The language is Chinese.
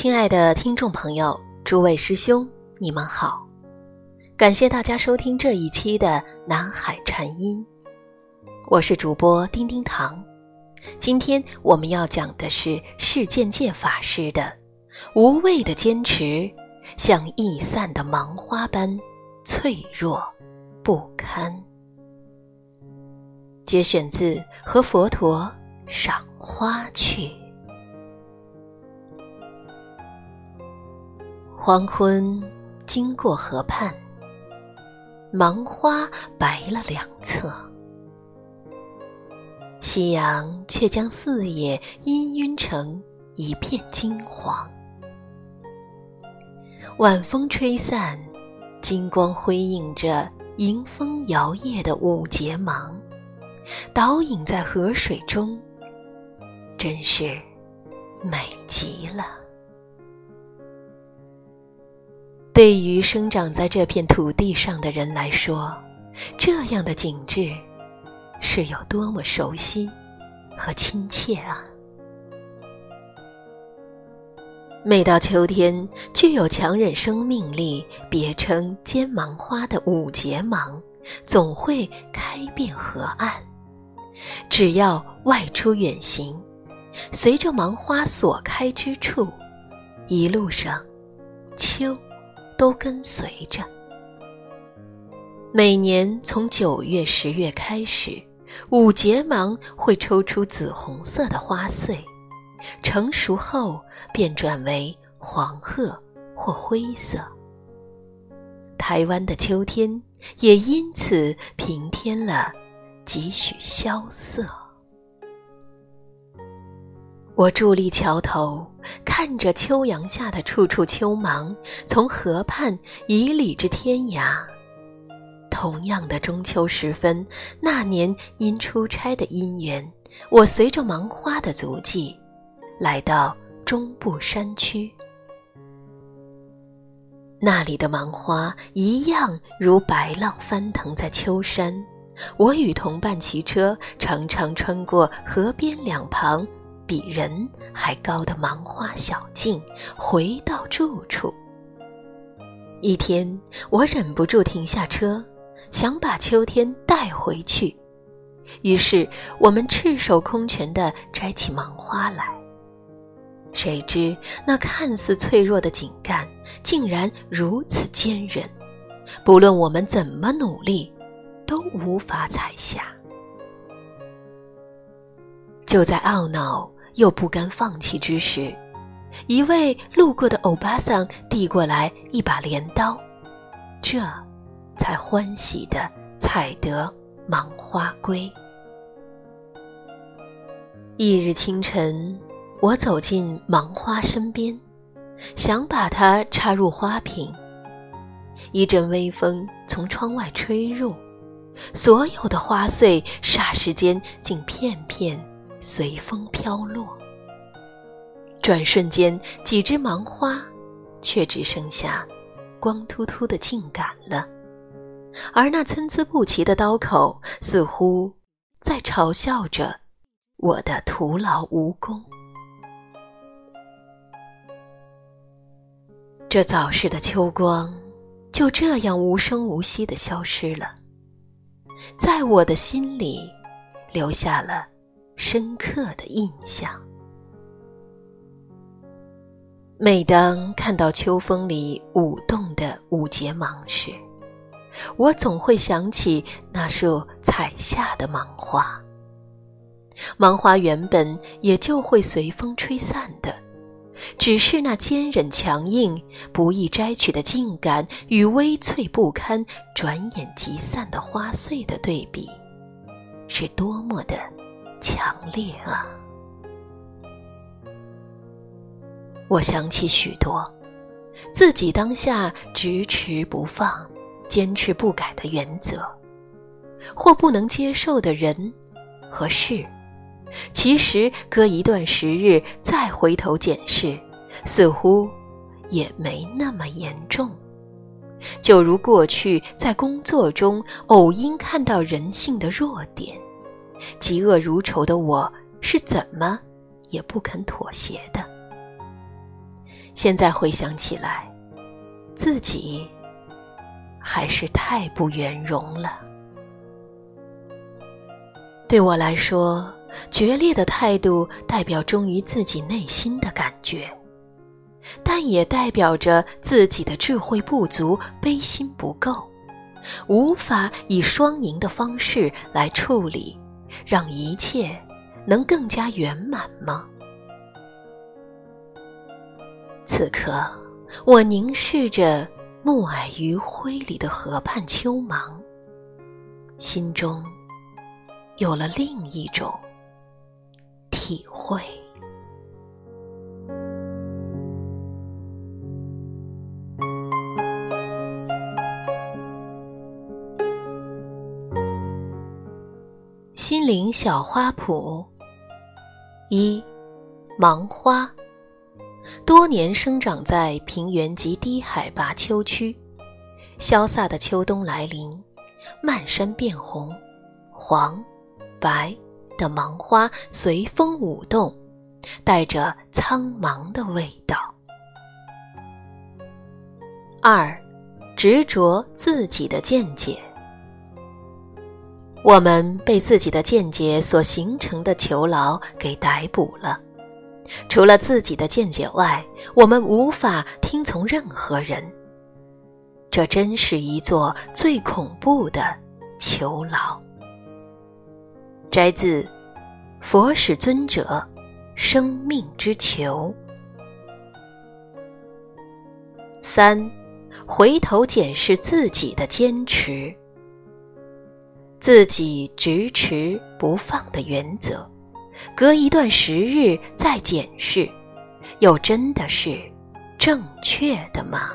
亲爱的听众朋友，诸位师兄，你们好！感谢大家收听这一期的《南海禅音》，我是主播丁丁糖。今天我们要讲的是释见界法师的“无畏的坚持，像易散的芒花般脆弱不堪”。节选自《和佛陀赏花去》。黄昏，经过河畔，芒花白了两侧，夕阳却将四野氤氲成一片金黄。晚风吹散，金光辉映着迎风摇曳的五节芒，倒影在河水中，真是美极了。对于生长在这片土地上的人来说，这样的景致是有多么熟悉和亲切啊！每到秋天，具有强忍生命力、别称“尖芒花”的五节芒，总会开遍河岸。只要外出远行，随着芒花所开之处，一路上，秋。都跟随着。每年从九月、十月开始，五节芒会抽出紫红色的花穗，成熟后便转为黄褐或灰色。台湾的秋天也因此平添了几许萧瑟。我伫立桥头，看着秋阳下的处处秋芒，从河畔以里至天涯。同样的中秋时分，那年因出差的因缘，我随着芒花的足迹，来到中部山区。那里的芒花一样如白浪翻腾在秋山。我与同伴骑车，常常穿过河边两旁。比人还高的芒花小径，回到住处。一天，我忍不住停下车，想把秋天带回去。于是，我们赤手空拳地摘起芒花来。谁知那看似脆弱的茎干，竟然如此坚韧，不论我们怎么努力，都无法采下。就在懊恼。又不甘放弃之时，一位路过的欧巴桑递过来一把镰刀，这才欢喜的采得芒花归。翌日清晨，我走进芒花身边，想把它插入花瓶。一阵微风从窗外吹入，所有的花穗霎时间竟片片。随风飘落，转瞬间，几枝芒花却只剩下光秃秃的茎秆了，而那参差不齐的刀口似乎在嘲笑着我的徒劳无功。这早逝的秋光就这样无声无息的消失了，在我的心里留下了。深刻的印象。每当看到秋风里舞动的五节芒时，我总会想起那束采下的芒花。芒花原本也就会随风吹散的，只是那坚韧强硬、不易摘取的茎秆与微脆不堪、转眼即散的花穗的对比，是多么的。强烈啊！我想起许多自己当下执持不放、坚持不改的原则，或不能接受的人和事，其实隔一段时日再回头检视，似乎也没那么严重。就如过去在工作中偶因看到人性的弱点。嫉恶如仇的我是怎么也不肯妥协的。现在回想起来，自己还是太不圆融了。对我来说，决裂的态度代表忠于自己内心的感觉，但也代表着自己的智慧不足、悲心不够，无法以双赢的方式来处理，让一切能更加圆满吗？此刻，我凝视着暮霭余晖里的河畔秋芒，心中有了另一种体会。心灵小花圃一，芒花。多年生长在平原及低海拔丘区，潇洒的秋冬来临，漫山遍红，黄、白的芒花随风舞动，带着苍茫的味道。二，执着自己的见解。我们被自己的见解所形成的囚牢给逮捕了。除了自己的见解外，我们无法听从任何人。这真是一座最恐怖的囚牢。摘自《佛使尊者生命之囚》。三，回头检视自己的坚持，自己执持不放的原则。隔一段时日再检视，又真的是正确的吗？